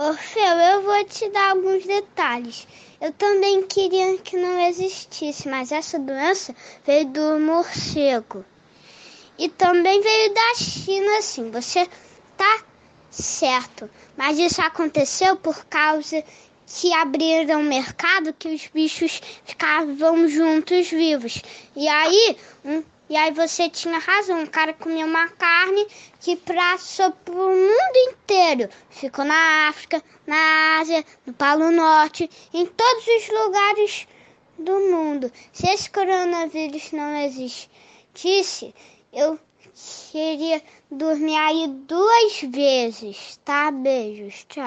Orfeu, eu vou te dar alguns detalhes. Eu também queria que não existisse, mas essa doença veio do morcego. E também veio da China, assim. Você tá certo. Mas isso aconteceu por causa que abriram o mercado que os bichos ficavam juntos vivos. E aí, um, e aí você tinha razão, o cara comia uma carne que passou pro mundo Ficou na África, na Ásia, no Polo Norte, em todos os lugares do mundo. Se esse coronavírus não existisse, eu queria dormir aí duas vezes, tá? Beijos, tchau.